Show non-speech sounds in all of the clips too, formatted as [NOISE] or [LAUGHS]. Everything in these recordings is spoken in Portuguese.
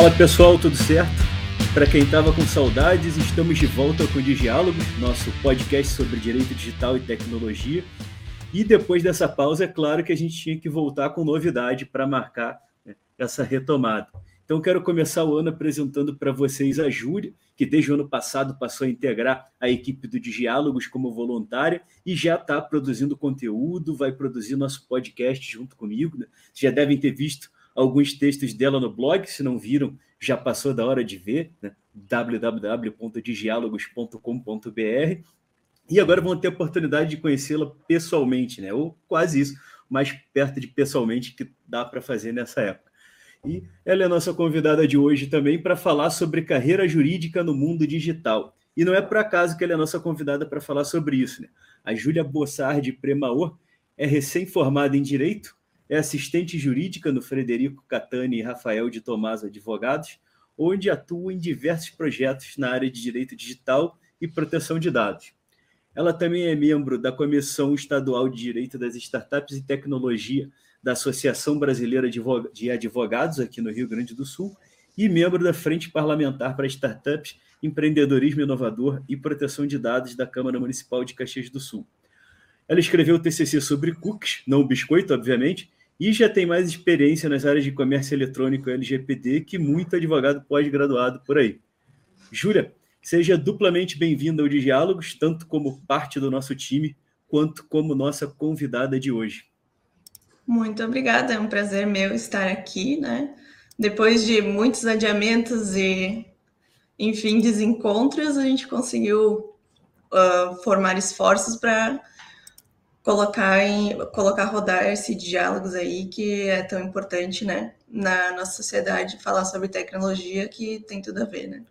Fala pessoal, tudo certo? Para quem estava com saudades, estamos de volta com o Diálogos, nosso podcast sobre direito digital e tecnologia. E depois dessa pausa, é claro que a gente tinha que voltar com novidade para marcar né, essa retomada. Então, quero começar o ano apresentando para vocês a Júlia, que desde o ano passado passou a integrar a equipe do Diálogos como voluntária e já está produzindo conteúdo, vai produzir nosso podcast junto comigo. Né? Vocês já devem ter visto alguns textos dela no blog, se não viram, já passou da hora de ver, né? E agora vão ter a oportunidade de conhecê-la pessoalmente, né? ou quase isso, mais perto de pessoalmente que dá para fazer nessa época. E ela é a nossa convidada de hoje também para falar sobre carreira jurídica no mundo digital. E não é por acaso que ela é a nossa convidada para falar sobre isso. Né? A Júlia Bossardi Premaor é recém-formada em Direito, é assistente jurídica no Frederico Catani e Rafael de Tomás Advogados, onde atua em diversos projetos na área de Direito Digital e Proteção de Dados. Ela também é membro da Comissão Estadual de Direito das Startups e Tecnologia da Associação Brasileira de Advogados aqui no Rio Grande do Sul e membro da Frente Parlamentar para Startups, Empreendedorismo Inovador e Proteção de Dados da Câmara Municipal de Caxias do Sul. Ela escreveu o TCC sobre cookies, não biscoito, obviamente, e já tem mais experiência nas áreas de comércio eletrônico e LGPD que muito advogado pós-graduado por aí. Júlia, seja duplamente bem-vinda ao Diálogos, tanto como parte do nosso time, quanto como nossa convidada de hoje. Muito obrigada, é um prazer meu estar aqui, né? Depois de muitos adiamentos e, enfim, desencontros, a gente conseguiu uh, formar esforços para colocar em colocar rodar esse diálogos aí que é tão importante, né, na nossa sociedade, falar sobre tecnologia que tem tudo a ver, né?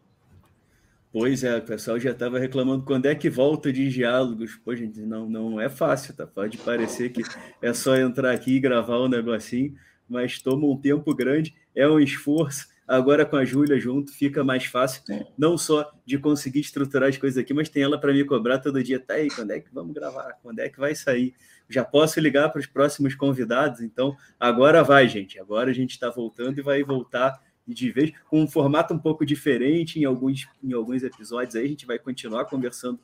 Pois é, o pessoal já estava reclamando quando é que volta de diálogos. Pô, gente, não, não é fácil, tá? Pode parecer que é só entrar aqui e gravar um negocinho, mas toma um tempo grande, é um esforço. Agora com a Júlia junto fica mais fácil, é. não só de conseguir estruturar as coisas aqui, mas tem ela para me cobrar todo dia. Tá aí, quando é que vamos gravar? Quando é que vai sair? Já posso ligar para os próximos convidados, então agora vai, gente. Agora a gente está voltando e vai voltar de vez, com um formato um pouco diferente em alguns, em alguns episódios. Aí a gente vai continuar conversando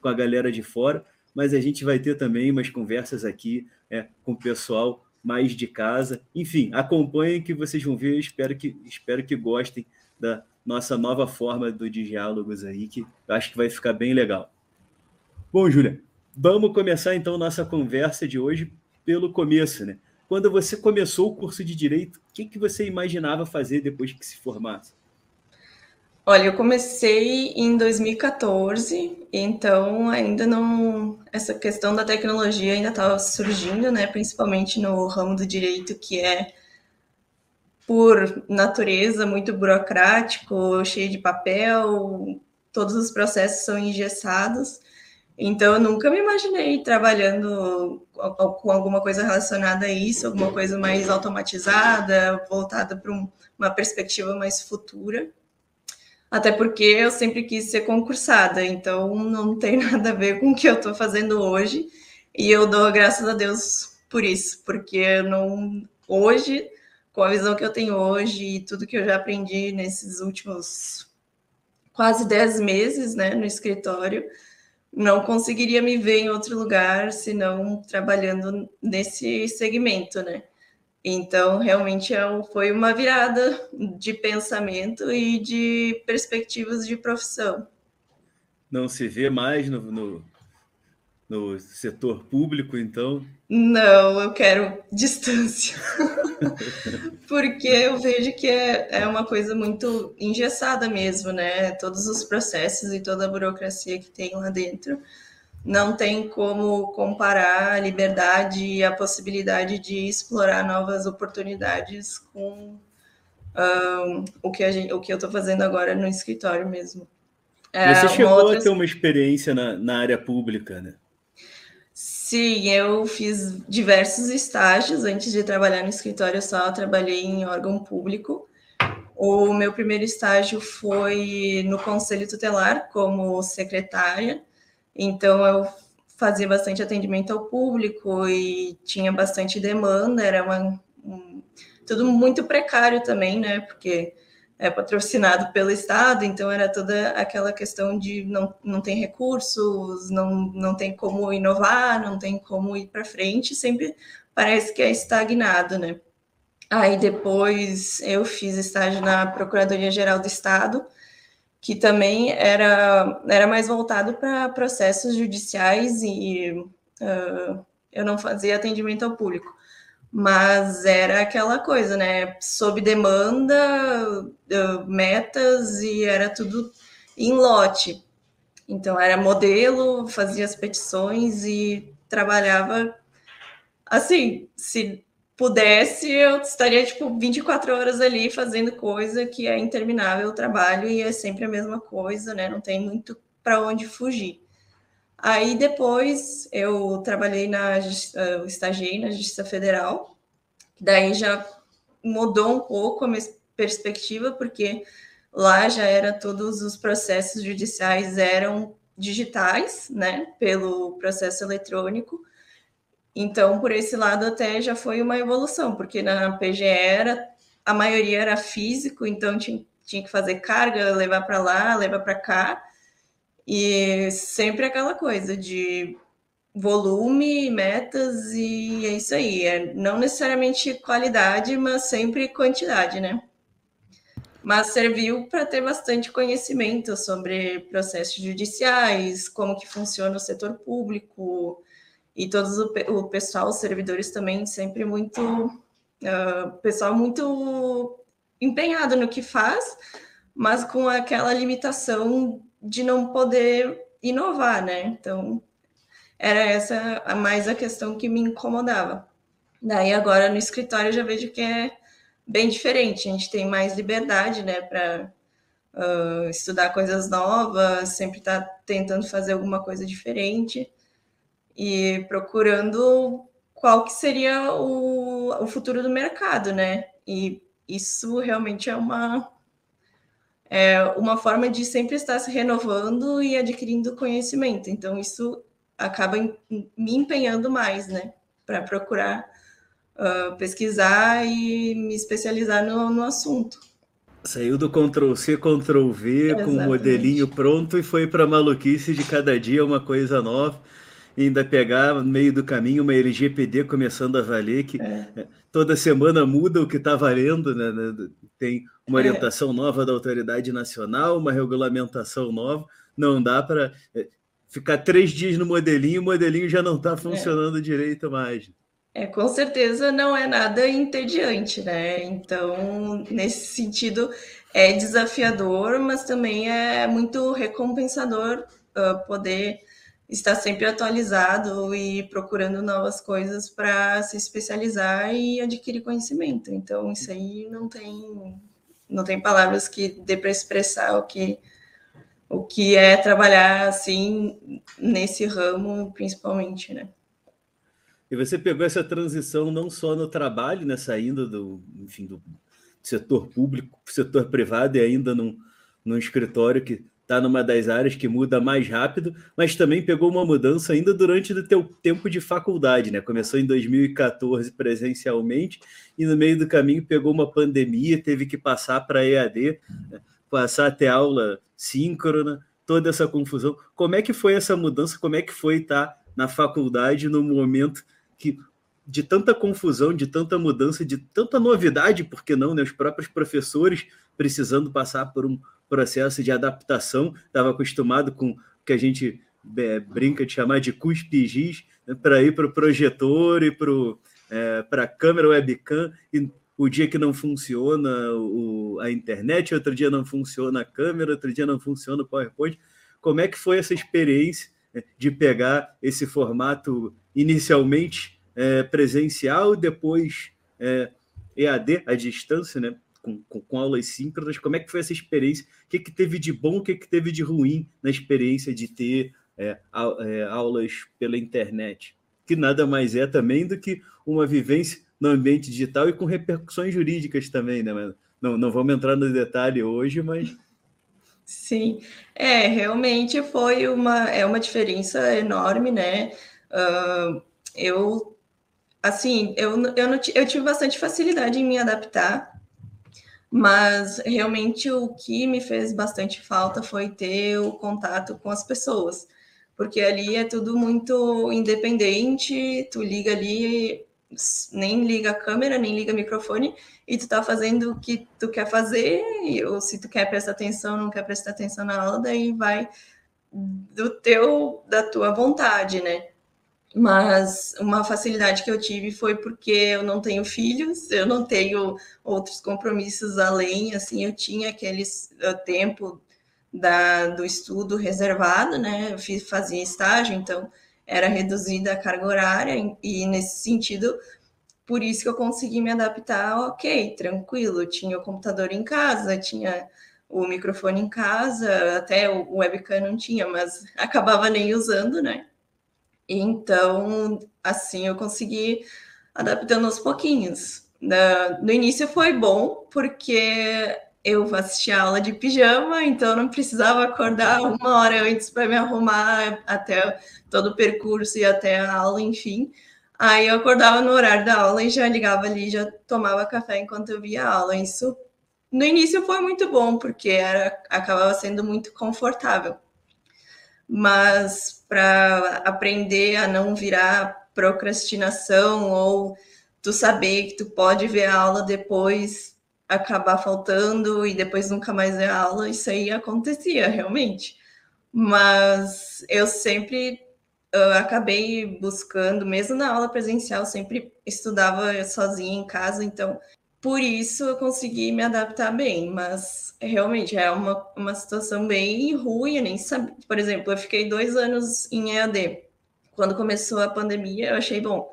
com a galera de fora, mas a gente vai ter também umas conversas aqui é, com o pessoal mais de casa. Enfim, acompanhem que vocês vão ver. Espero que, espero que gostem da nossa nova forma do diálogos aí, que acho que vai ficar bem legal. Bom, Júlia, vamos começar então nossa conversa de hoje pelo começo, né? quando você começou o curso de direito, o que, que você imaginava fazer depois que se formasse? Olha, eu comecei em 2014, então ainda não. Essa questão da tecnologia ainda estava surgindo, né? Principalmente no ramo do direito, que é, por natureza, muito burocrático, cheio de papel, todos os processos são engessados. Então, eu nunca me imaginei trabalhando com alguma coisa relacionada a isso, alguma coisa mais automatizada, voltada para um, uma perspectiva mais futura. Até porque eu sempre quis ser concursada, então não tem [LAUGHS] nada a ver com o que eu estou fazendo hoje. E eu dou graças a Deus por isso, porque não hoje, com a visão que eu tenho hoje e tudo que eu já aprendi nesses últimos quase 10 meses né, no escritório, não conseguiria me ver em outro lugar senão trabalhando nesse segmento, né? Então, realmente é foi uma virada de pensamento e de perspectivas de profissão. Não se vê mais no, no, no setor público, então? Não, eu quero distância. [LAUGHS] Porque eu vejo que é, é uma coisa muito engessada mesmo, né? Todos os processos e toda a burocracia que tem lá dentro. Não tem como comparar a liberdade e a possibilidade de explorar novas oportunidades com um, o, que gente, o que eu estou fazendo agora no escritório mesmo. É, Você chegou outra... a ter uma experiência na, na área pública, né? Sim, eu fiz diversos estágios antes de trabalhar no escritório, eu só trabalhei em órgão público. O meu primeiro estágio foi no Conselho Tutelar como secretária, então eu fazia bastante atendimento ao público e tinha bastante demanda, era uma, um, tudo muito precário também, né? Porque é patrocinado pelo Estado, então era toda aquela questão de não, não tem recursos, não, não tem como inovar, não tem como ir para frente, sempre parece que é estagnado, né? Aí depois eu fiz estágio na Procuradoria-Geral do Estado, que também era, era mais voltado para processos judiciais e uh, eu não fazia atendimento ao público. Mas era aquela coisa, né? Sob demanda, uh, metas e era tudo em lote. Então era modelo, fazia as petições e trabalhava assim, se pudesse, eu estaria tipo 24 horas ali fazendo coisa que é interminável o trabalho e é sempre a mesma coisa, né? Não tem muito para onde fugir. Aí depois eu trabalhei na eu estagiei na Justiça Federal, daí já mudou um pouco a minha perspectiva, porque lá já era todos os processos judiciais eram digitais, né, pelo processo eletrônico. Então, por esse lado, até já foi uma evolução, porque na PGE era, a maioria era físico, então tinha, tinha que fazer carga, levar para lá, levar para cá, e sempre aquela coisa de volume, metas, e é isso aí. É não necessariamente qualidade, mas sempre quantidade, né? Mas serviu para ter bastante conhecimento sobre processos judiciais, como que funciona o setor público, e todos o, o pessoal, os servidores também, sempre muito. Uh, pessoal muito empenhado no que faz, mas com aquela limitação de não poder inovar, né? Então, era essa a mais a questão que me incomodava. Daí agora no escritório eu já vejo que é bem diferente, a gente tem mais liberdade, né, para uh, estudar coisas novas, sempre tá tentando fazer alguma coisa diferente e procurando qual que seria o, o futuro do mercado, né? E isso realmente é uma é uma forma de sempre estar se renovando e adquirindo conhecimento. Então isso acaba me empenhando mais, né? Para procurar uh, pesquisar e me especializar no, no assunto. Saiu do Ctrl C, Ctrl V Exatamente. com o modelinho pronto e foi para maluquice de cada dia uma coisa nova ainda pegar no meio do caminho uma LGPD começando a valer, que é. é toda semana muda o que está valendo, né, né? tem uma é. orientação é. nova da autoridade nacional, uma regulamentação nova, não dá para é, ficar três dias no modelinho, o modelinho já não está funcionando é. direito mais. É, com certeza não é nada entediante, né? Então, nesse sentido, é desafiador, mas também é muito recompensador uh, poder está sempre atualizado e procurando novas coisas para se especializar e adquirir conhecimento. Então, isso aí não tem não tem palavras que dê para expressar o que o que é trabalhar assim nesse ramo, principalmente, né? E você pegou essa transição não só no trabalho, né, saindo do, enfim, do setor público setor privado e ainda num, num escritório que está numa das áreas que muda mais rápido, mas também pegou uma mudança ainda durante o teu tempo de faculdade, né? Começou em 2014 presencialmente e no meio do caminho pegou uma pandemia, teve que passar para EAD, né? passar a ter aula síncrona, toda essa confusão. Como é que foi essa mudança? Como é que foi estar tá na faculdade no momento que de tanta confusão, de tanta mudança, de tanta novidade, porque não, né? Os próprios professores precisando passar por um processo de adaptação, estava acostumado com o que a gente é, brinca de chamar de cuspe né, para ir para o projetor e para é, a câmera webcam, e o dia que não funciona o, a internet, outro dia não funciona a câmera, outro dia não funciona o PowerPoint. Como é que foi essa experiência né, de pegar esse formato inicialmente é, presencial, depois é, EAD, à distância, né? Com, com, com, aulas síncronas, como é que foi essa experiência? O que, que teve de bom, o que, que teve de ruim na experiência de ter é, a, é, aulas pela internet? Que nada mais é também do que uma vivência no ambiente digital e com repercussões jurídicas também, né? Não, não vamos entrar no detalhe hoje, mas Sim, é, realmente foi uma, é uma diferença enorme, né? Uh, eu, assim, eu, eu, não, eu tive bastante facilidade em me adaptar Mas realmente o que me fez bastante falta foi ter o contato com as pessoas, porque ali é tudo muito independente, tu liga ali, nem liga a câmera, nem liga o microfone, e tu tá fazendo o que tu quer fazer, ou se tu quer prestar atenção, não quer prestar atenção na aula, daí vai do teu, da tua vontade, né? Mas uma facilidade que eu tive foi porque eu não tenho filhos, eu não tenho outros compromissos além, assim, eu tinha aquele tempo da, do estudo reservado, né? Eu fiz, fazia estágio, então era reduzida a carga horária, e nesse sentido, por isso que eu consegui me adaptar, ok, tranquilo, tinha o computador em casa, tinha o microfone em casa, até o webcam não tinha, mas acabava nem usando, né? Então, assim, eu consegui adaptando aos pouquinhos. No início foi bom, porque eu assistia aula de pijama, então não precisava acordar uma hora antes para me arrumar até todo o percurso e até a aula, enfim. Aí eu acordava no horário da aula e já ligava ali, já tomava café enquanto eu via a aula. Isso no início foi muito bom, porque era, acabava sendo muito confortável mas para aprender a não virar procrastinação ou tu saber que tu pode ver a aula depois acabar faltando e depois nunca mais ver a aula, isso aí acontecia realmente. Mas eu sempre eu acabei buscando, mesmo na aula presencial, sempre estudava sozinha em casa, então por isso eu consegui me adaptar bem, mas realmente é uma, uma situação bem ruim, eu nem sabia. Por exemplo, eu fiquei dois anos em EAD. Quando começou a pandemia, eu achei, bom,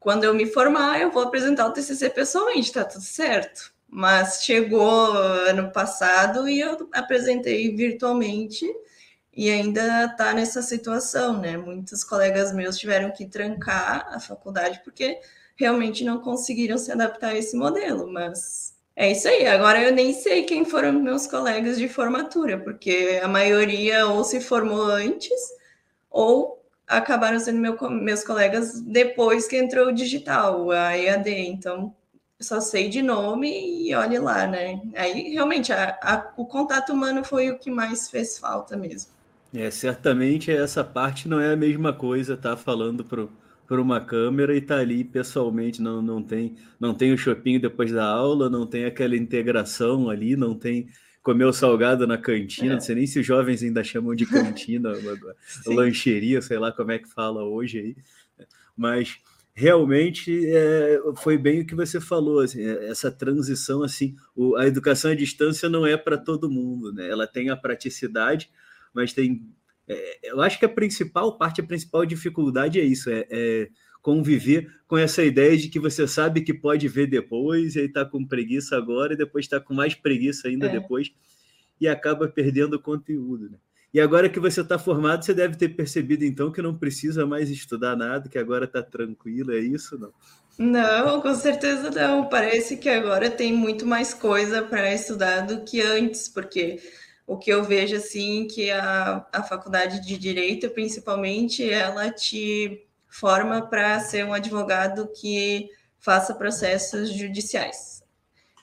quando eu me formar, eu vou apresentar o TCC pessoalmente, tá tudo certo. Mas chegou ano passado e eu apresentei virtualmente e ainda tá nessa situação, né? Muitos colegas meus tiveram que trancar a faculdade porque realmente não conseguiram se adaptar a esse modelo, mas é isso aí. Agora eu nem sei quem foram meus colegas de formatura, porque a maioria ou se formou antes ou acabaram sendo meu, meus colegas depois que entrou o digital, a EAD. Então, só sei de nome e olhe lá, né? Aí realmente a, a, o contato humano foi o que mais fez falta mesmo. É, certamente essa parte não é a mesma coisa, tá? Falando pro por uma câmera e tá ali pessoalmente, não, não tem não tem o shopping depois da aula, não tem aquela integração ali, não tem comer o salgado na cantina, é. não sei nem se os jovens ainda chamam de cantina, [LAUGHS] lancheria, sei lá como é que fala hoje aí, mas realmente é, foi bem o que você falou, assim, é, essa transição assim, o, a educação à distância não é para todo mundo, né? Ela tem a praticidade, mas tem é, eu acho que a principal parte, a principal dificuldade é isso, é, é, conviver com essa ideia de que você sabe que pode ver depois, e aí está com preguiça agora, e depois está com mais preguiça ainda é. depois, e acaba perdendo o conteúdo. Né? E agora que você está formado, você deve ter percebido então que não precisa mais estudar nada, que agora está tranquilo, é isso? Não? Não, com certeza não. Parece que agora tem muito mais coisa para estudar do que antes, porque o que eu vejo assim que a, a faculdade de direito, principalmente, ela te forma para ser um advogado que faça processos judiciais.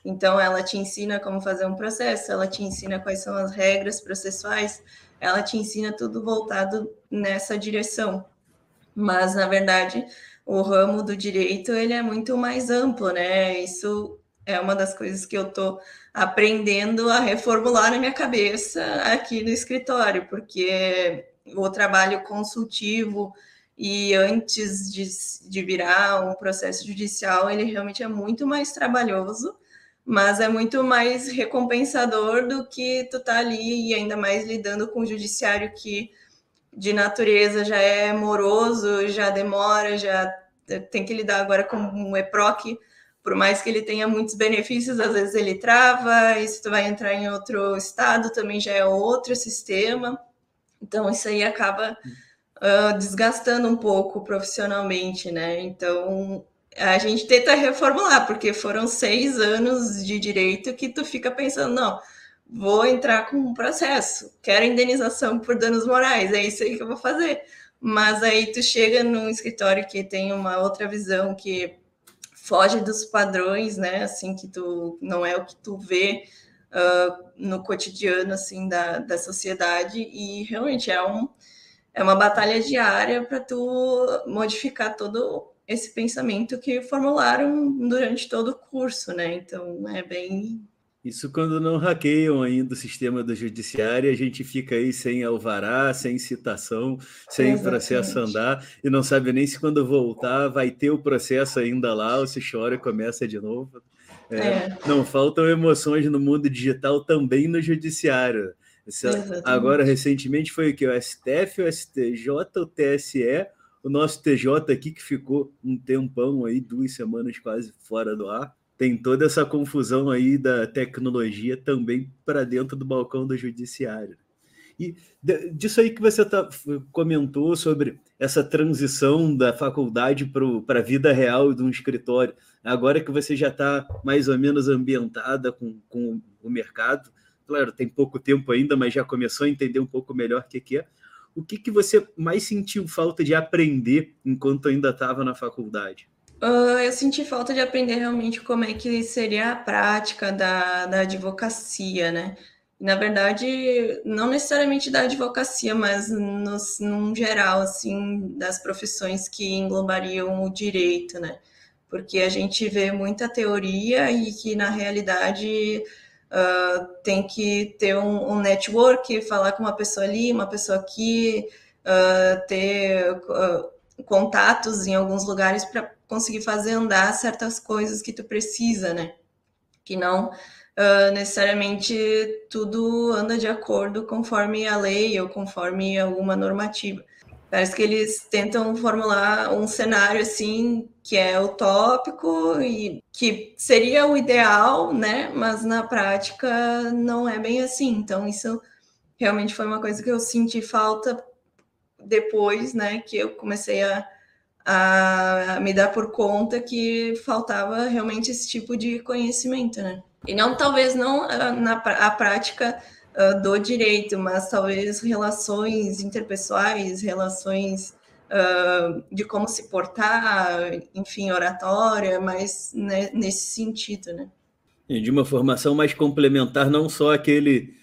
Então, ela te ensina como fazer um processo, ela te ensina quais são as regras processuais, ela te ensina tudo voltado nessa direção. Mas, na verdade, o ramo do direito ele é muito mais amplo, né? Isso é uma das coisas que eu estou aprendendo a reformular na minha cabeça aqui no escritório, porque o trabalho consultivo e antes de, de virar um processo judicial, ele realmente é muito mais trabalhoso, mas é muito mais recompensador do que tu tá ali e ainda mais lidando com o judiciário que de natureza já é moroso, já demora, já tem que lidar agora com um EPROC, por mais que ele tenha muitos benefícios, às vezes ele trava, e se tu vai entrar em outro estado, também já é outro sistema. Então, isso aí acaba uh, desgastando um pouco profissionalmente, né? Então, a gente tenta reformular, porque foram seis anos de direito que tu fica pensando, não, vou entrar com um processo, quero indenização por danos morais, é isso aí que eu vou fazer. Mas aí tu chega num escritório que tem uma outra visão que foge dos padrões, né? Assim, que tu não é o que tu vê uh, no cotidiano, assim, da, da sociedade, e realmente é, um, é uma batalha diária para tu modificar todo esse pensamento que formularam durante todo o curso, né? Então, é bem isso quando não hackeiam ainda o sistema do judiciário, a gente fica aí sem alvará, sem citação, sem Exatamente. processo andar, e não sabe nem se quando voltar vai ter o processo ainda lá, ou se chora e começa de novo. É, é. Não faltam emoções no mundo digital também no judiciário. agora, recentemente, foi o que? O STF, o STJ, o TSE, o nosso TJ aqui, que ficou um tempão aí, duas semanas quase fora do ar tem toda essa confusão aí da tecnologia também para dentro do balcão do judiciário. E disso aí que você tá, comentou sobre essa transição da faculdade para a vida real de um escritório, agora que você já está mais ou menos ambientada com, com o mercado, claro, tem pouco tempo ainda, mas já começou a entender um pouco melhor o que, que é. O que, que você mais sentiu falta de aprender enquanto ainda estava na faculdade? Uh, eu senti falta de aprender realmente como é que seria a prática da, da advocacia, né? Na verdade, não necessariamente da advocacia, mas no, num geral, assim, das profissões que englobariam o direito, né? Porque a gente vê muita teoria e que, na realidade, uh, tem que ter um, um, network, falar com uma pessoa ali, uma pessoa aqui, uh, ter contatos em alguns lugares para conseguir fazer andar certas coisas que tu precisa, né? Que não uh, necessariamente tudo anda de acordo conforme a lei ou conforme alguma normativa. Parece que eles tentam formular um cenário assim que é utópico e que seria o ideal, né? Mas na prática não é bem assim. Então isso realmente foi uma coisa que eu senti falta depois, né? Que eu comecei a a me dar por conta que faltava realmente esse tipo de conhecimento, né? E não talvez não ah, na a prática uh, do direito, mas talvez relações interpessoais, relações uh, de como se portar, enfim, oratória, mas né, nesse sentido, né? E de uma formação mais complementar, não só aquele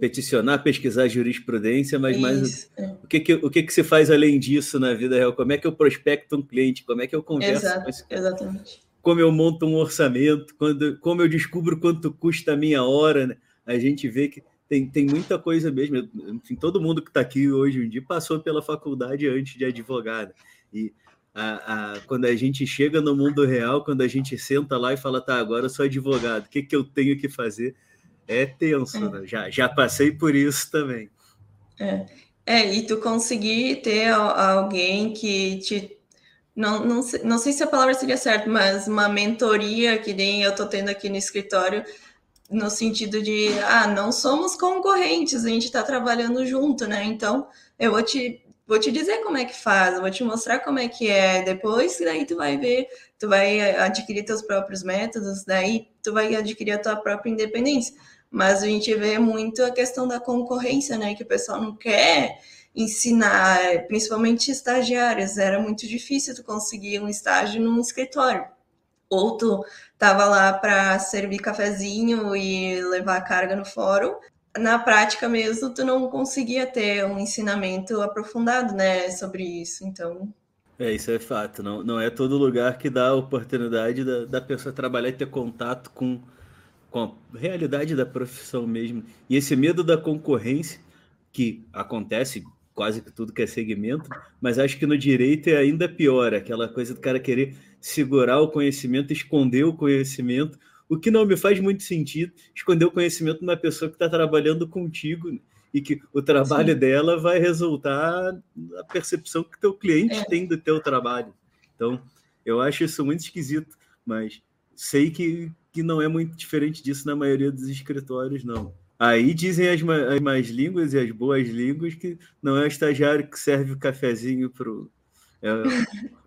peticionar, pesquisar jurisprudência, mas mais é. o, que, que, o que, que se faz além disso na vida real? Como é que eu prospecto um cliente? Como é que eu converso Exato, com esse Exatamente. Como eu monto um orçamento? Quando, como eu descubro quanto custa a minha hora? Né? A gente vê que tem, tem muita coisa mesmo. Enfim, todo mundo que está aqui hoje em dia passou pela faculdade antes de advogado. E a, a, quando a gente chega no mundo real, quando a gente senta lá e fala, tá, agora eu sou advogado, o que, que eu tenho que fazer? É tenso, é. Né? Já, já passei por isso também. É. é, e tu conseguir ter alguém que te. Não, não, sei, não sei se a palavra seria certa, mas uma mentoria que nem eu tô tendo aqui no escritório, no sentido de, ah, não somos concorrentes, a gente está trabalhando junto, né? Então, eu vou te, vou te dizer como é que faz, vou te mostrar como é que é. Depois, daí tu vai ver, tu vai adquirir teus próprios métodos, daí tu vai adquirir a tua própria independência mas a gente vê muito a questão da concorrência, né? Que o pessoal não quer ensinar, principalmente estagiários. Era muito difícil tu conseguir um estágio num escritório. Ou tu tava lá para servir cafezinho e levar carga no fórum. Na prática mesmo, tu não conseguia ter um ensinamento aprofundado, né, sobre isso. Então, é, isso é fato. Não, não é todo lugar que dá a oportunidade da, da pessoa trabalhar e ter contato com com a realidade da profissão mesmo. E esse medo da concorrência, que acontece quase que tudo que é segmento, mas acho que no direito é ainda pior, aquela coisa do cara querer segurar o conhecimento, esconder o conhecimento, o que não me faz muito sentido, esconder o conhecimento de uma pessoa que está trabalhando contigo e que o trabalho Sim. dela vai resultar na percepção que teu cliente é. tem do teu trabalho. Então, eu acho isso muito esquisito, mas sei que, que não é muito diferente disso na maioria dos escritórios, não. Aí dizem as, as más línguas e as boas línguas que não é o estagiário que serve o cafezinho pro. É,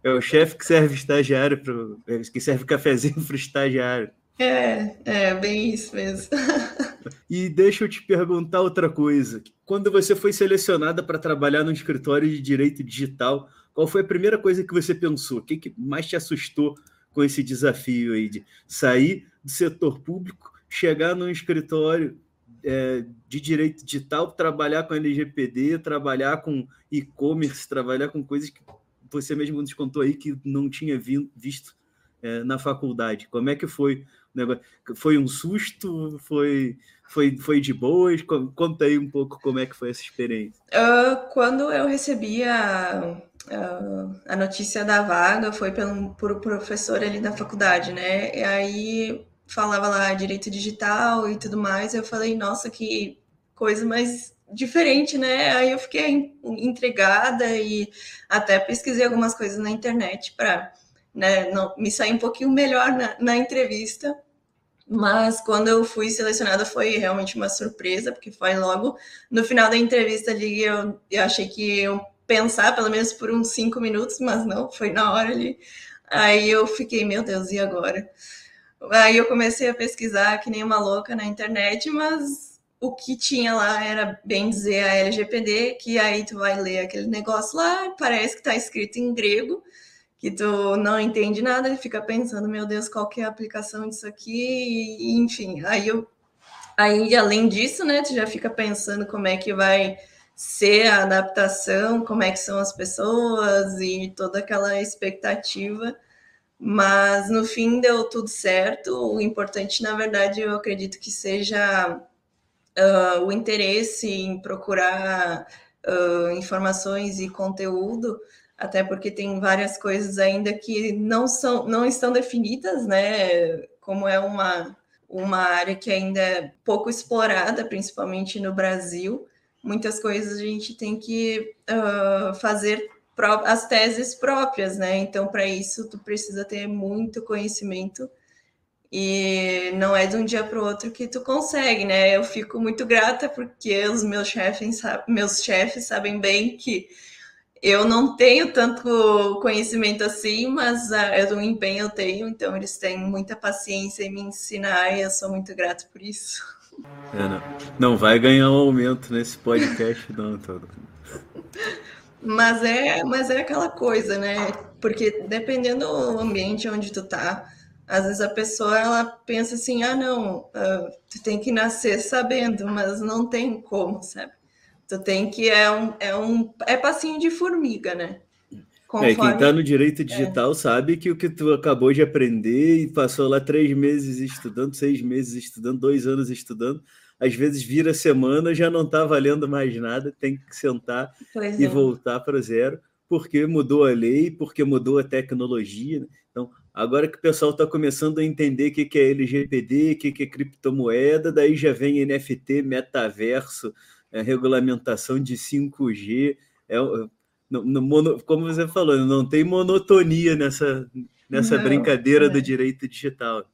é o chefe que serve estagiário pro, é, que serve cafezinho para o estagiário. É, é bem isso mesmo. [LAUGHS] e deixa eu te perguntar outra coisa. Quando você foi selecionada para trabalhar no escritório de direito digital, qual foi a primeira coisa que você pensou? O que, que mais te assustou com esse desafio aí de sair do setor público, chegar num escritório é, de direito digital, trabalhar com LGPD, trabalhar com e-commerce, trabalhar com coisas que você mesmo nos contou aí que não tinha vi, visto é, na faculdade. Como é que foi? Foi um susto? Foi, foi, foi de boas? Conta aí um pouco como é que foi essa experiência. Uh, quando eu recebi a, a, a notícia da vaga, foi pelo, por um professor ali da faculdade, né? E aí falava lá direito digital e tudo mais, eu falei, nossa, que coisa mais diferente, né? Aí eu fiquei intrigada e até pesquisei algumas coisas na internet para né, não, me sair um pouquinho melhor na, na, entrevista. Mas quando eu fui selecionada foi realmente uma surpresa, porque foi logo no final da entrevista ali eu, eu achei que eu pensar pelo menos por uns cinco minutos, mas não, foi na hora ali. Aí eu fiquei, meu Deus, e agora? Aí eu comecei a pesquisar que nem uma louca na internet, mas o que tinha lá era bem dizer a LGPD, que aí tu vai ler aquele negócio lá, parece que está escrito em grego, que tu não entende nada e fica pensando, meu Deus, qual que é a aplicação disso aqui? E, enfim, aí eu aí além disso, né, tu já fica pensando como é que vai ser a adaptação, como é que são as pessoas e toda aquela expectativa. Mas no fim deu tudo certo. O importante, na verdade, eu acredito que seja uh, o interesse em procurar uh, informações e conteúdo, até porque tem várias coisas ainda que não são, não estão definidas, né? Como é uma uma área que ainda é pouco explorada, principalmente no Brasil. Muitas coisas a gente tem que uh, fazer as teses próprias, né? Então, para isso, tu precisa ter muito conhecimento e não é de um dia para o outro que tu consegue, né? Eu fico muito grata porque os meus chefes, meus chefes sabem bem que eu não tenho tanto conhecimento assim, mas uh, o empenho eu tenho, então eles têm muita paciência em me ensinar e eu sou muito grata por isso. É, não. não vai ganhar um aumento nesse podcast, não, todo. [LAUGHS] Mas é, mas é aquela coisa, né? Porque dependendo do ambiente onde tu tá, às vezes a pessoa ela pensa assim, ah, não, uh, tu tem que nascer sabendo, mas não tem como, sabe? Tu tem que é um é um é passinho de formiga, né? Conforme... É, quem está no direito digital é. sabe que o que tu acabou de aprender e passou lá três meses estudando, seis meses estudando, dois anos estudando, às vezes vira semana, já não está valendo mais nada, tem que sentar pois e é. voltar para zero, porque mudou a lei, porque mudou a tecnologia. Né? Então, agora que o pessoal está começando a entender o que, é LGPD, o que, é criptomoeda, daí já vem NFT, metaverso, é, regulamentação de 5G. É, no, no mono, como você falou, não tem monotonia nessa, nessa não, brincadeira é. do direito digital.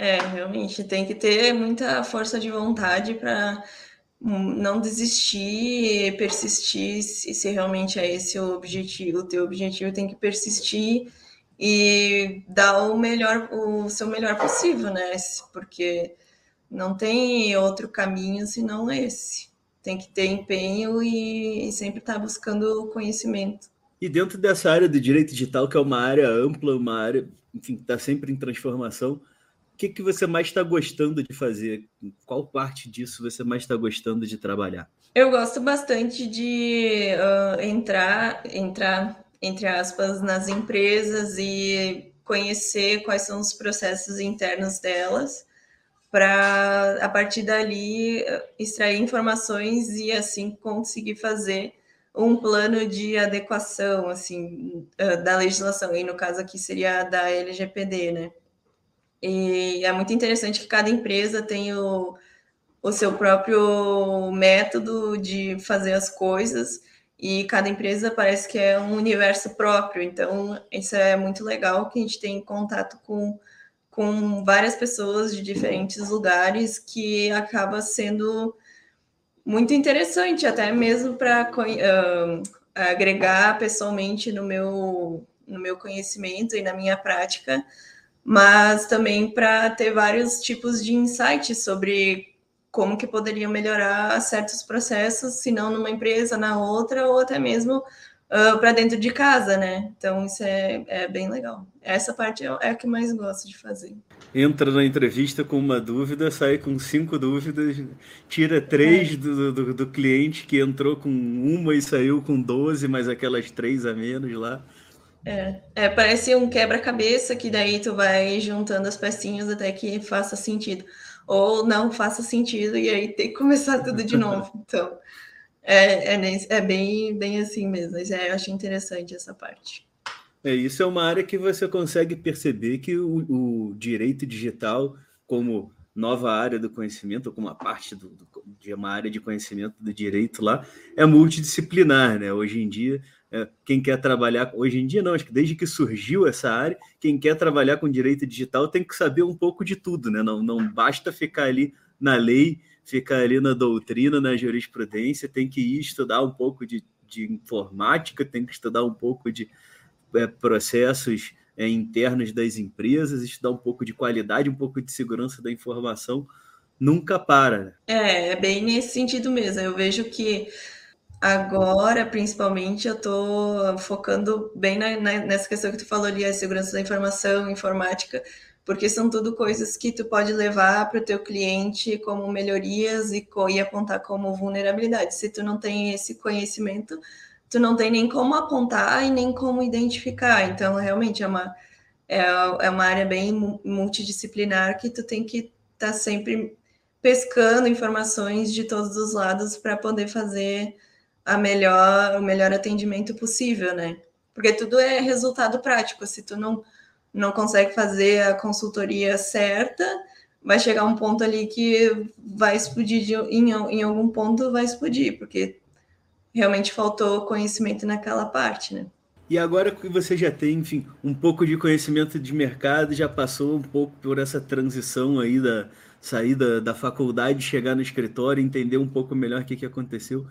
É, realmente tem que ter muita força de vontade para não desistir, persistir, se, realmente é esse o objetivo, o teu objetivo tem que persistir e dar o melhor, o seu melhor possível, né? Porque não tem outro caminho senão esse. Tem que ter empenho e, e sempre estar tá buscando conhecimento. E dentro dessa área do direito digital, que é uma área ampla, uma área, enfim, está sempre em transformação, que, que você mais está gostando de fazer? Qual parte disso você mais está gostando de trabalhar? Eu gosto bastante de uh, entrar, entrar, entre aspas, nas empresas e conhecer quais são os processos internos delas, para a partir dali extrair informações e assim conseguir fazer um plano de adequação assim da legislação e no caso aqui seria da LGPD, né? E é muito interessante que cada empresa tem o, o seu próprio método de fazer as coisas e cada empresa parece que é um universo próprio. Então, isso é muito legal que a gente tem contato com, com várias pessoas de diferentes lugares que acaba sendo muito interessante, até mesmo para uh, agregar pessoalmente no meu, no meu conhecimento e na minha prática mas também para ter vários tipos de insights sobre como que poderiam melhorar certos processos, se não numa empresa, na outra, ou até mesmo uh, para dentro de casa, né? Então isso é, é bem legal. Essa parte é, é a que mais gosto de fazer. Entra na entrevista com uma dúvida, sai com cinco dúvidas, tira três é. do, do, do, cliente que entrou com uma e saiu com doze, mas aquelas três a menos lá. É, é parece um quebra-cabeça que daí tu vai juntando as pecinhas até que faça sentido. Ou não faça sentido e aí tem que começar tudo de novo. [LAUGHS] Então, é, é, é bem, bem assim mesmo. Mas é, eu acho interessante essa parte. É, isso é uma área que você consegue perceber que o, o direito digital, como nova área do conhecimento, como uma parte do, do, de uma área de conhecimento do direito lá, é multidisciplinar, né? Hoje em dia, quem quer trabalhar, hoje em dia não, acho que desde que surgiu essa área, quem quer trabalhar com direito digital tem que saber um pouco de tudo, né? Não, não basta ficar ali na lei, ficar ali na doutrina, na jurisprudência, tem que ir estudar um pouco de, de informática, tem que estudar um pouco de é, processos é, internos das empresas, estudar um pouco de qualidade, um pouco de segurança da informação, nunca para. Né? É, é bem nesse sentido mesmo. Eu vejo que agora, principalmente, eu estou focando bem na, na, nessa questão que tu falou ali, a segurança da informação, informática, porque são tudo coisas que tu pode levar para o teu cliente como melhorias e, e apontar como vulnerabilidade. Se tu não tem esse conhecimento, tu não tem nem como apontar e nem como identificar. Então, realmente é uma, é, é uma área bem multidisciplinar que tu tem que estar tá sempre pescando informações de todos os lados para poder fazer a melhor, o melhor atendimento possível, né? Porque tudo é resultado prático. Se tu não, não consegue fazer a consultoria certa, vai chegar um ponto ali que vai explodir de, em, em algum ponto vai explodir, porque realmente faltou conhecimento naquela parte, né? E agora que você já tem, enfim, um pouco de conhecimento de mercado, já passou um pouco por essa transição aí da saída da faculdade, chegar no escritório, entender um pouco melhor o que, que aconteceu.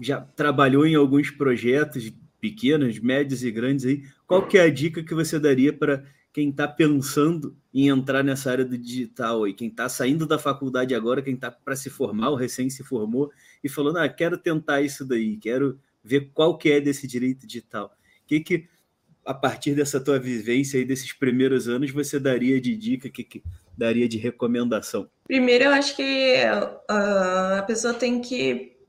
Já trabalhou em alguns projetos pequenos, médios e grandes aí. Qual que é a dica que você daria para quem está pensando em entrar nessa área do digital e quem está saindo da faculdade agora, quem está para se formar, ou recém se formou, e falando, ah, quero tentar isso daí, quero ver qual que é desse direito digital. O que que, a partir dessa tua vivência aí, desses primeiros anos, você daria de dica, o que, que daria de recomendação? Primeiro, eu acho que uh, a pessoa tem que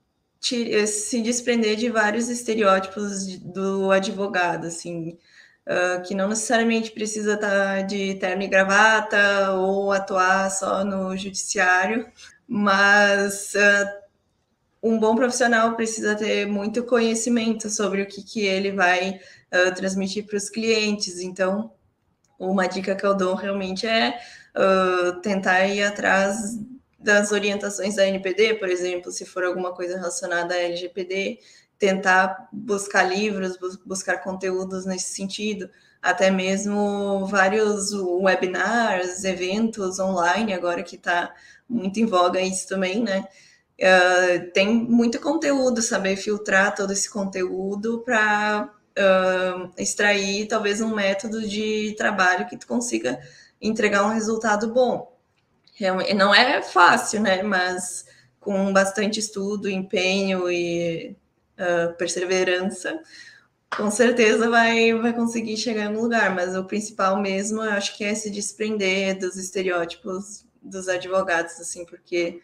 se desprender de vários estereótipos do advogado, assim, uh, que não necessariamente precisa estar tá de terno e gravata ou atuar só no judiciário, mas uh, um bom profissional precisa ter muito conhecimento sobre o que, que ele vai uh, transmitir para os clientes. Então, uma dica que eu dou realmente é tentar ir atrás das orientações da NPD, por exemplo, se for alguma coisa relacionada à LGPD, tentar buscar livros, buscar conteúdos nesse sentido, até mesmo vários webinars, eventos online, agora que está muito em voga isso também, né? Uh, tem muito conteúdo, saber filtrar todo esse conteúdo para uh, extrair talvez um método de trabalho que tu consiga entregar um resultado bom. Não é fácil, né? Mas com bastante estudo, empenho e uh, perseverança, com certeza vai, vai conseguir chegar no lugar. Mas o principal mesmo, eu acho que é se desprender dos estereótipos dos advogados, assim, porque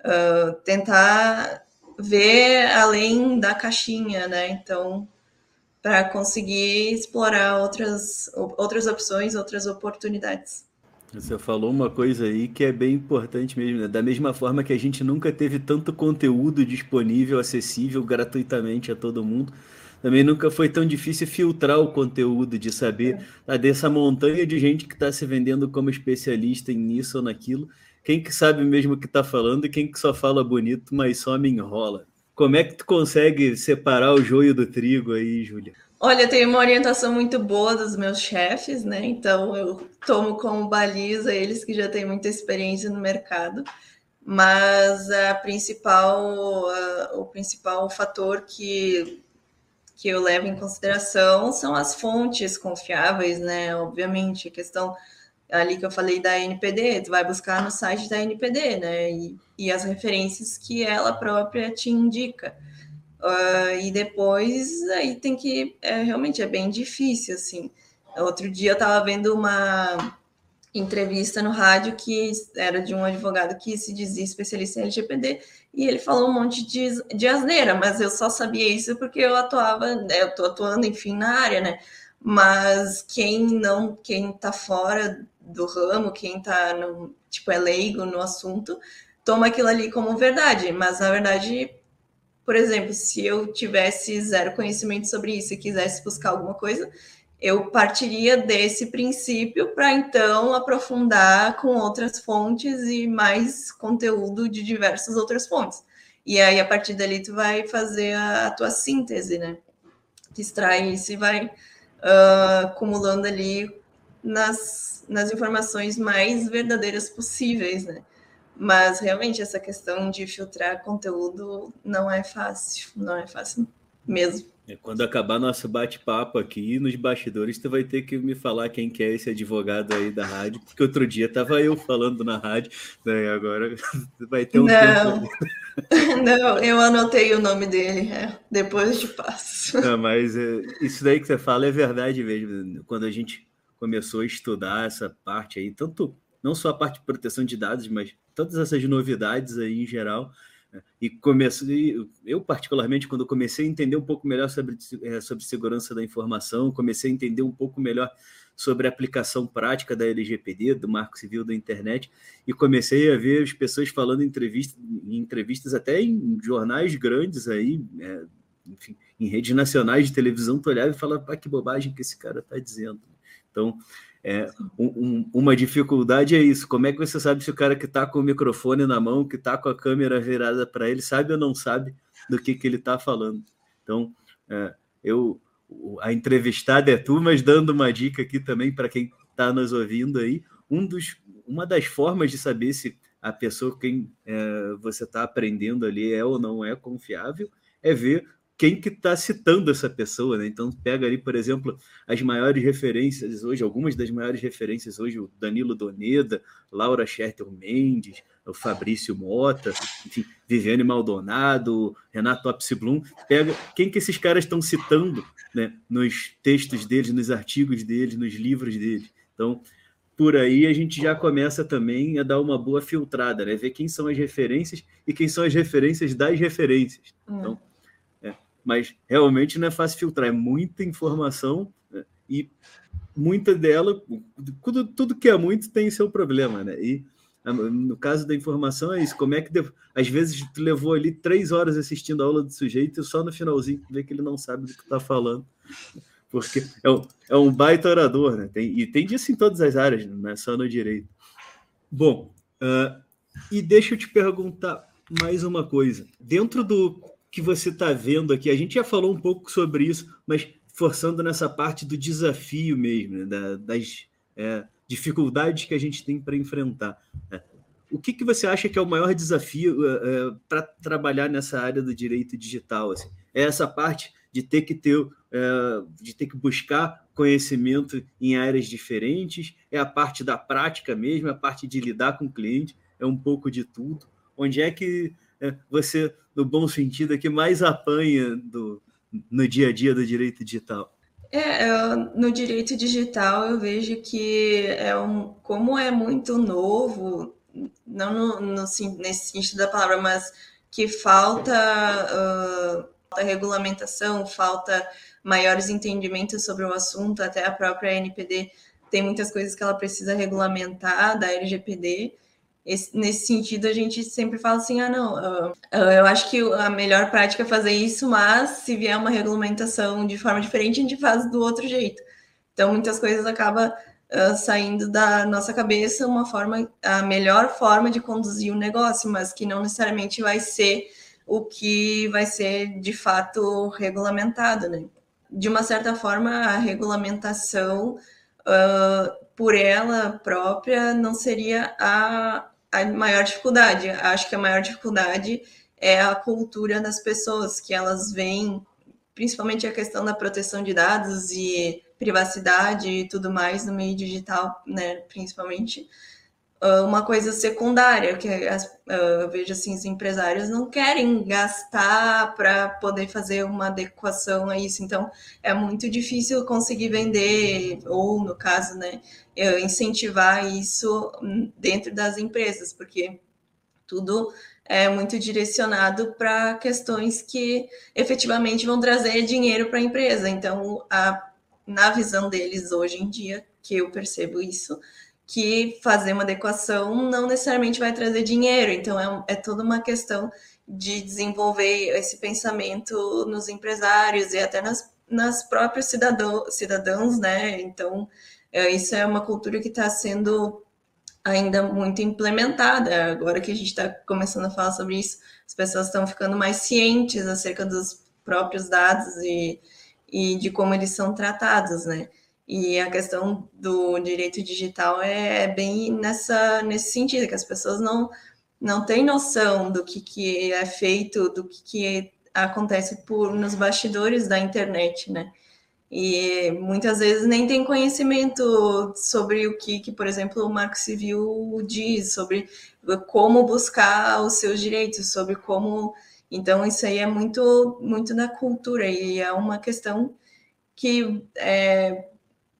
uh, tentar ver além da caixinha, né? Então, para conseguir explorar outras, outras opções, outras oportunidades. Você falou uma coisa aí que é bem importante mesmo, né? Da mesma forma que a gente nunca teve tanto conteúdo disponível, acessível gratuitamente a todo mundo, também nunca foi tão difícil filtrar o conteúdo, de saber é. dessa montanha de gente que está se vendendo como especialista em isso ou naquilo, quem que sabe mesmo o que está falando e quem que só fala bonito, mas só me enrola. Como é que tu consegue separar o joio do trigo aí, Júlia? Olha, eu tenho uma orientação muito boa dos meus chefes, né? Então eu tomo como baliza eles que já têm muita experiência no mercado. Mas a principal, o principal fator que, que eu levo em consideração são as fontes confiáveis, né? Obviamente, a questão ali que eu falei da NPD, tu vai buscar no site da NPD, né? E, e as referências que ela própria te indica. Uh, e depois aí tem que é, realmente é bem difícil assim. Outro dia eu estava vendo uma entrevista no rádio que era de um advogado que se dizia especialista em LGPD e ele falou um monte de, de asneira, mas eu só sabia isso porque eu atuava, né, eu tô atuando, enfim, na área, né? Mas quem não, quem tá fora do ramo, quem tá tipo, é leigo no assunto, toma aquilo ali como verdade, mas na verdade, por exemplo, se eu tivesse zero conhecimento sobre isso e quisesse buscar alguma coisa, eu partiria desse princípio para então aprofundar com outras fontes e mais conteúdo de diversas outras fontes. E aí, a partir dali, tu vai fazer a, a tua síntese, né? Que extrai isso e vai uh, acumulando ali nas, nas informações mais verdadeiras possíveis, né? Mas realmente essa questão de filtrar conteúdo não é fácil, não é fácil mesmo. É, quando acabar nosso bate-papo aqui nos bastidores, tu vai ter que me falar quem que é esse advogado aí da rádio, porque outro dia tava eu falando na rádio, né? Agora [LAUGHS] vai ter um Não, [LAUGHS] não, eu anotei o nome dele, é. depois eu te passo. Não, mas é, isso daí que você fala é verdade mesmo. Quando a gente começou a estudar essa parte aí, tanto não só a parte de proteção de dados, mas todas essas novidades aí em geral, e comecei, eu particularmente, quando comecei a entender um pouco melhor sobre, é, sobre segurança da informação, comecei a entender um pouco melhor sobre a aplicação prática da LGPD, do Marco Civil da Internet, e comecei a ver as pessoas falando em, entrevista, em entrevistas, até em jornais grandes aí, é, enfim, em redes nacionais de televisão, tu olhava e falava, pá, que bobagem que esse cara está dizendo. Então, é, um, uma dificuldade é isso. Como é que você sabe se o cara que está com o microfone na mão, que está com a câmera virada para ele, sabe ou não sabe do que, que ele está falando? Então, é, eu, a entrevistada é tu, mas dando uma dica aqui também para quem está nos ouvindo aí, um dos, uma das formas de saber se a pessoa quem é, você está aprendendo ali é ou não é confiável é ver quem que está citando essa pessoa, né? Então pega ali, por exemplo, as maiores referências hoje, algumas das maiores referências hoje, o Danilo Doneda, Laura Scherter Mendes, o Fabrício Mota, enfim, Viviane Maldonado, Renato Apsiblum, pega quem que esses caras estão citando, né? Nos textos deles, nos artigos deles, nos livros deles. Então, por aí a gente já começa também a dar uma boa filtrada, né? Ver quem são as referências e quem são as referências das referências. Hum. Então, mas realmente não é fácil filtrar, é muita informação né? e muita dela, tudo, tudo que é muito tem seu problema, né? E no caso da informação é isso, como é que às vezes tu levou ali três horas assistindo a aula do sujeito e só no finalzinho vê que ele não sabe do que está falando, porque é um, é um baita orador, né? Tem, e tem disso em todas as áreas, não é só no direito. Bom, uh, e deixa eu te perguntar mais uma coisa. Dentro do que você está vendo aqui? A gente já falou um pouco sobre isso, mas forçando nessa parte do desafio mesmo, né? da, das é, dificuldades que a gente tem para enfrentar. Né? O que, que você acha que é o maior desafio é, é para trabalhar nessa área do direito digital? Assim? É essa parte de ter que ter, é, de ter que buscar conhecimento em áreas diferentes, é a parte da prática mesmo, é a parte de lidar com o cliente, é um pouco de tudo. Onde é que você, no bom sentido, é que mais apanha do, no dia a dia do direito digital? É, no direito digital eu vejo que é um, como é muito novo, não no, no, nesse sentido da palavra, mas que falta, uh, regulamentação, falta maiores entendimentos sobre o assunto, até a própria NPD tem muitas coisas que ela precisa regulamentar da LGPD, esse, nesse sentido, a gente sempre fala assim: ah, não, uh, eu acho que a melhor prática é fazer isso, mas se vier uma regulamentação de forma diferente, a gente faz do outro jeito. Então, muitas coisas acabam uh, saindo da nossa cabeça uma forma, a melhor forma de conduzir o negócio, mas que não necessariamente vai ser o que vai ser de fato regulamentado, né? De uma certa forma, a regulamentação uh, por ela própria não seria a, a maior dificuldade. Acho que a maior dificuldade é a cultura das pessoas, que elas veem, principalmente a questão da proteção de dados e privacidade e tudo mais no meio digital, né, principalmente, uma coisa secundária, que as, uh, eu vejo assim, os empresários não querem gastar para poder fazer uma adequação a isso, então é muito difícil conseguir vender, ou no caso, né, incentivar isso dentro das empresas, porque tudo é muito direcionado para questões que efetivamente vão trazer dinheiro para a empresa. Então, a, na visão deles hoje em dia, que eu percebo isso, que fazer uma adequação não necessariamente vai trazer dinheiro. Então, é, é toda uma questão de desenvolver esse pensamento nos empresários e até nas, nas próprios cidadão, cidadãos, né? Então, é, isso é uma cultura que está sendo ainda muito implementada. Agora que a gente está começando a falar sobre isso, as pessoas estão ficando mais cientes acerca dos próprios dados e, e de como eles são tratados, né? E a questão do direito digital é, é bem nessa, nesse sentido, que as pessoas não, não têm noção do que, que é feito, do que, que acontece por, nos bastidores da internet, né? E muitas vezes nem tem conhecimento sobre o que, que, por exemplo, o Marco Civil diz, sobre como buscar os seus direitos, sobre como. Então, isso aí é muito, muito da cultura, e é uma questão que é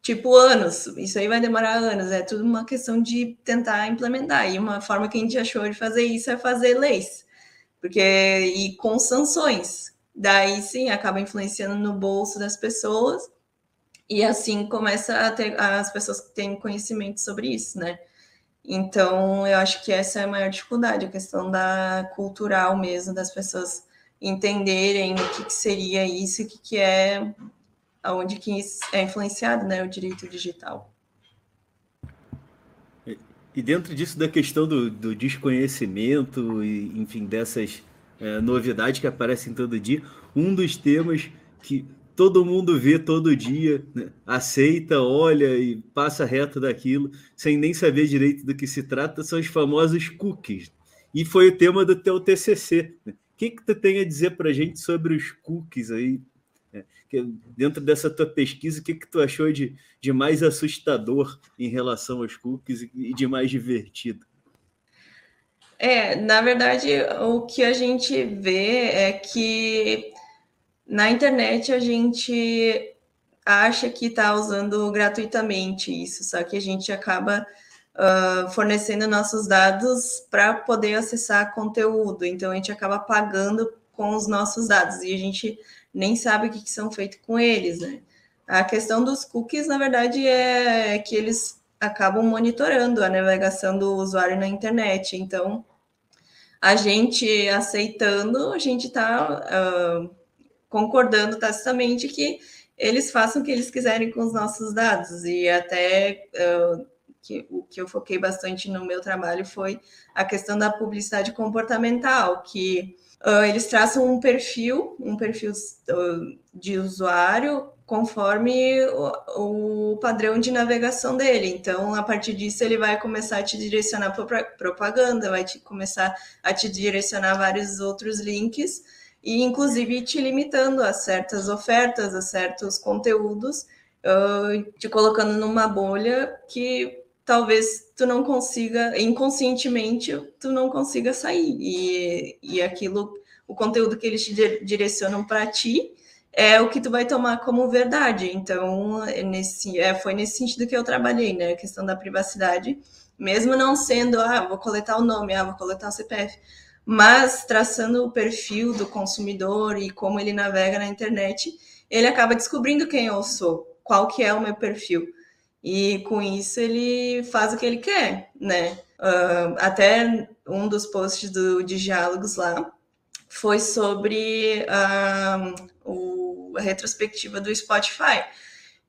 tipo anos, isso aí vai demorar anos, é tudo uma questão de tentar implementar. E uma forma que a gente achou de fazer isso é fazer leis, porque e com sanções. Daí sim acaba influenciando no bolso das pessoas. E assim começa a ter as pessoas que têm conhecimento sobre isso, né? Então, eu acho que essa é a maior dificuldade, a questão da cultural mesmo, das pessoas entenderem o que, que seria isso, o que, que é, aonde que é influenciado, né, o direito digital. E dentro disso da questão do, do desconhecimento e, enfim, dessas é, novidades que aparecem todo dia. Um dos temas que todo mundo vê todo dia, né? aceita, olha e passa reto daquilo, sem nem saber direito do que se trata, são os famosos cookies. E foi o tema do teu TCC. Né? O que, que tu tem a dizer para a gente sobre os cookies aí? Né? dentro dessa tua pesquisa, o que, que tu achou de, de mais assustador em relação aos cookies e de mais divertido? É, na verdade, o que a gente vê é que na internet a gente acha que está usando gratuitamente isso, só que a gente acaba uh, fornecendo nossos dados para poder acessar conteúdo, então a gente acaba pagando com os nossos dados e a gente nem sabe o que, que são feitos com eles, né? A questão dos cookies, na verdade, é que eles acabam monitorando a navegação do usuário na internet. Então, a gente aceitando, a gente está uh, concordando tacitamente que eles façam o que eles quiserem com os nossos dados. E até uh, que, o que eu foquei bastante no meu trabalho foi a questão da publicidade comportamental, que uh, eles traçam um perfil, um perfil de usuário conforme o, o, padrão de navegação dele. Então, a partir disso, ele vai começar a te direcionar para propaganda, vai te começar a te direcionar vários outros links e, inclusive, te limitando a certas ofertas, a certos conteúdos, uh, te colocando numa bolha que talvez tu não consiga, inconscientemente, tu não consiga sair. E, e aquilo, o conteúdo que eles te direcionam para ti, é o que tu vai tomar como verdade. Então, é nesse, é, foi nesse sentido que eu trabalhei, né? A questão da privacidade, mesmo não sendo, ah, vou coletar o nome, ah, vou coletar o CPF, mas traçando o perfil do consumidor e como ele navega na internet, ele acaba descobrindo quem eu sou, qual que é o meu perfil. E com isso ele faz o que ele quer, né? Uh, até um dos posts do, de diálogos lá foi sobre uh, o, a retrospectiva do Spotify,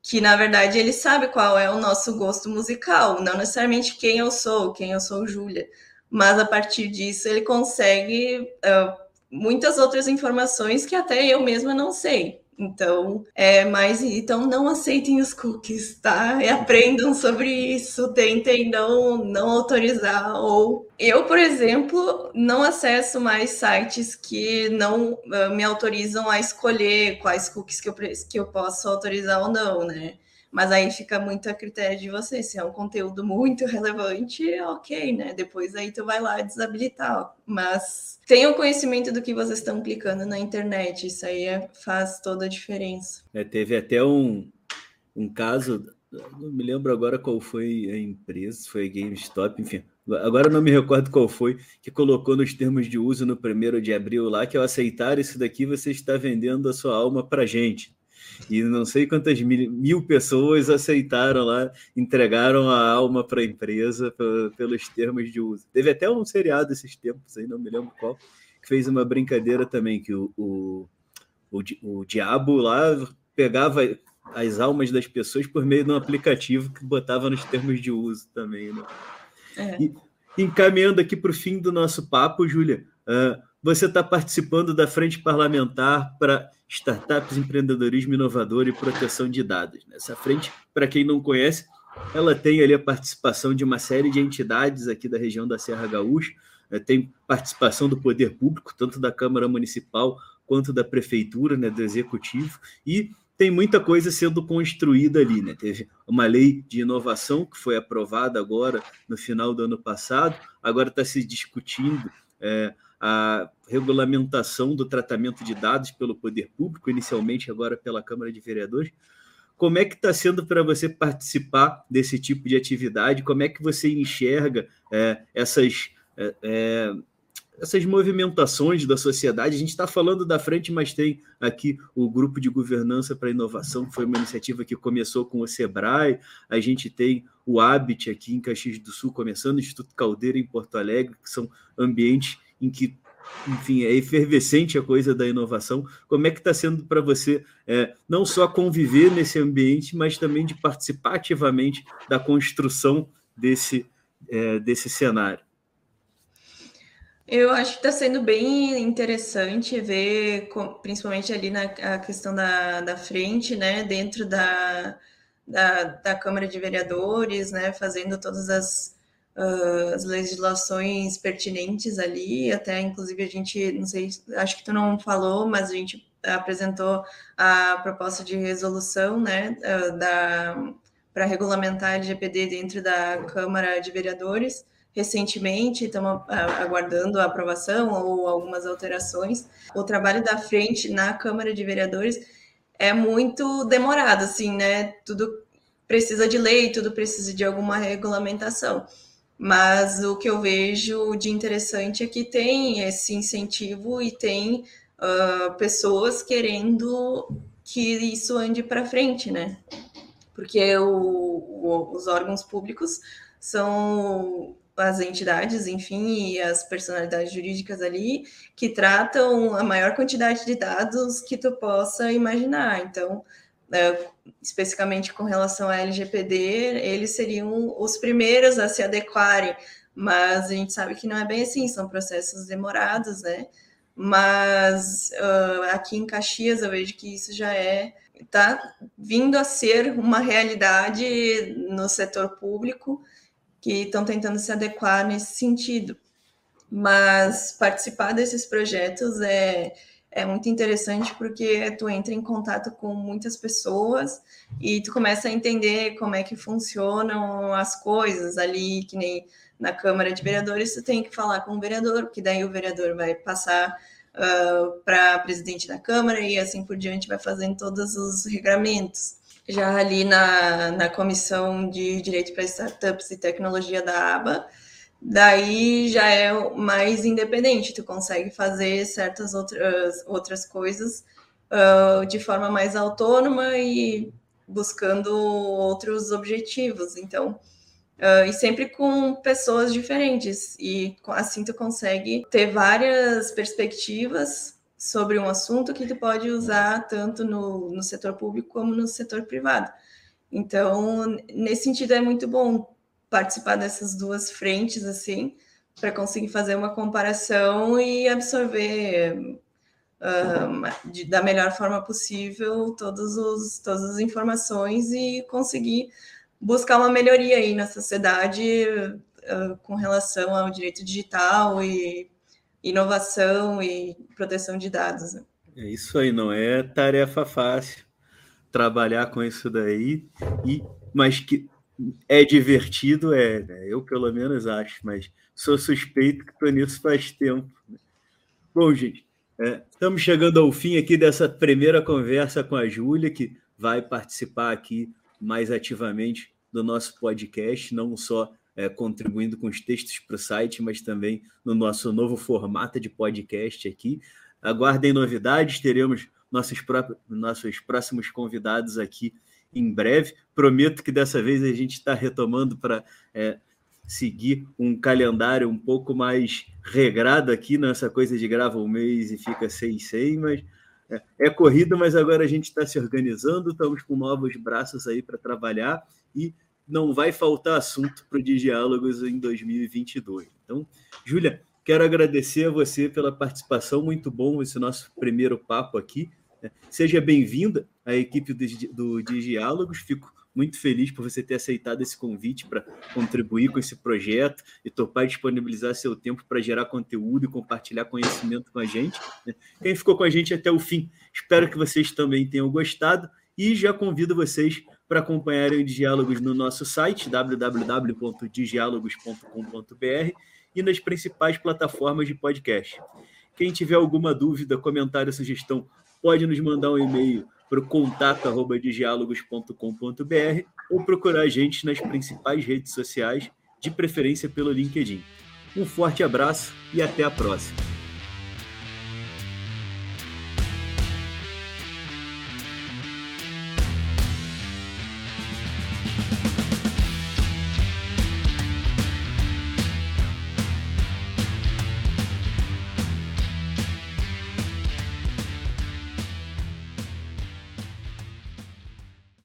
que na verdade ele sabe qual é o nosso gosto musical, não necessariamente quem eu sou, quem eu sou Júlia, mas a partir disso ele consegue uh, muitas outras informações que até eu mesma não sei. Então, é mais. Então, não aceitem os cookies, tá? E aprendam sobre isso, tentem não, não autorizar. Ou eu, por exemplo, não acesso mais sites que não uh, me autorizam a escolher quais cookies que eu, que eu posso autorizar ou não, né? Mas aí fica muito a critério de você. Se é um conteúdo muito relevante, ok, né? Depois aí tu vai lá desabilitar. Mas tenham conhecimento do que vocês estão clicando na internet. Isso aí é, faz toda a diferença. É, teve até um, um caso, não me lembro agora qual foi a empresa, foi a GameStop, enfim. Agora não me recordo qual foi, que colocou nos termos de uso no primeiro de abril lá, que ao aceitar isso daqui, você está vendendo a sua alma para gente. E não sei quantas mil, mil pessoas aceitaram lá, entregaram a alma para a empresa pelos termos de uso. Teve até um seriado esses tempos aí, não me lembro qual, que fez uma brincadeira também, que o, o, o, o diabo lá pegava as almas das pessoas por meio de um aplicativo que botava nos termos de uso também. Né? É. E, encaminhando aqui para o fim do nosso papo, Júlia, uh, você está participando da Frente Parlamentar para Startups, Empreendedorismo Inovador e Proteção de Dados. Essa frente, para quem não conhece, ela tem ali a participação de uma série de entidades aqui da região da Serra Gaúcha, né? tem participação do poder público, tanto da Câmara Municipal quanto da Prefeitura, né, do Executivo, e tem muita coisa sendo construída ali, né? Teve uma lei de inovação que foi aprovada agora no final do ano passado, agora está se discutindo é, a regulamentação do tratamento de dados pelo poder público, inicialmente agora pela Câmara de Vereadores. Como é que está sendo para você participar desse tipo de atividade? Como é que você enxerga é, essas é, é essas movimentações da sociedade. A gente está falando da frente, mas tem aqui o Grupo de Governança para Inovação, que foi uma iniciativa que começou com o SEBRAE. A gente tem o Habit aqui em Caxias do Sul, começando o Instituto Caldeira em Porto Alegre, que são ambientes em que enfim, é efervescente a coisa da inovação. Como é que está sendo para você é, não só conviver nesse ambiente, mas também de participar ativamente da construção desse, é, desse cenário? Eu acho que está sendo bem interessante ver, principalmente ali na questão da, da frente, né, dentro da, da, da Câmara de Vereadores, né, fazendo todas as, uh, as legislações pertinentes ali, até inclusive a gente, não sei, acho que tu não falou, mas a gente apresentou a proposta de resolução, né, uh, da para regulamentar a LGPD dentro da Câmara de Vereadores, recentemente, estamos aguardando a aprovação ou algumas alterações. O trabalho da frente na Câmara de Vereadores é muito demorado, assim, né? Tudo precisa de lei, tudo precisa de alguma regulamentação. Mas o que eu vejo de interessante é que tem esse incentivo e tem uh, pessoas querendo que isso ande para frente, né? Porque o, o, os órgãos públicos são as entidades, enfim, e as personalidades jurídicas ali, que tratam a maior quantidade de dados que tu possa imaginar. Então, é, especificamente com relação à LGPD, eles seriam os primeiros a se adequarem, mas a gente sabe que não é bem assim, são processos demorados, né? Mas uh, aqui em Caxias eu vejo que isso já é está vindo a ser uma realidade no setor público que estão tentando se adequar nesse sentido. Mas participar desses projetos é, é muito interessante porque tu entra em contato com muitas pessoas e tu começa a entender como é que funcionam as coisas ali, que nem na Câmara de Vereadores, tu tem que falar com o vereador, porque daí o vereador vai passar uh, para presidente da Câmara e assim por diante vai fazendo todos os regramentos. Já ali na, na comissão de Direito para Startups e Tecnologia da ABA, daí já é mais independente, tu consegue fazer certas outras, outras coisas uh, de forma mais autônoma e buscando outros objetivos. Então, uh, e sempre com pessoas diferentes, e assim tu consegue ter várias perspectivas sobre um assunto que tu pode usar tanto no, no setor público como no setor privado. Então, nesse sentido, é muito bom participar dessas duas frentes, assim, para conseguir fazer uma comparação e absorver uh, de, da melhor forma possível todos os, todas as informações e conseguir buscar uma melhoria aí na sociedade uh, com relação ao direito digital e inovação e proteção de dados. Né? É isso aí, não é tarefa fácil. trabalhar com isso daí, e mas que é divertido, é, né? eu pelo menos acho, mas sou suspeito que estou nisso faz tempo. Bom, gente, é, estamos chegando ao fim aqui dessa primeira conversa com a Júlia, que vai participar aqui mais ativamente do nosso podcast, não só é, contribuindo com os textos para o site, mas também no nosso novo formato de podcast aqui. Aguardem novidades, teremos nossos, próprios, nossos próximos convidados aqui em breve. Prometo que dessa vez a gente está retomando para é, seguir um calendário um pouco mais regrado aqui nessa coisa de grava um mês e fica seis sem, mas é, é corrida, mas agora a gente está se organizando, estamos com novos braços aí para trabalhar e não vai faltar assunto para o Diálogos em 2022. Então, Júlia, quero agradecer a você pela participação, muito bom esse nosso primeiro papo aqui. Seja bem-vinda à equipe do, do Diálogos, fico muito feliz por você ter aceitado esse convite para contribuir com esse projeto e topar disponibilizar seu tempo para gerar conteúdo e compartilhar conhecimento com a gente. Né? Quem ficou com a gente até o fim, espero que vocês também tenham gostado e já convido vocês para acompanharem os diálogos no nosso site www.diálogos.com.br e nas principais plataformas de podcast. Quem tiver alguma dúvida, comentário, sugestão, pode nos mandar um e-mail para o contato@diálogos.com.br ou procurar a gente nas principais redes sociais, de preferência pelo LinkedIn. Um forte abraço e até a próxima.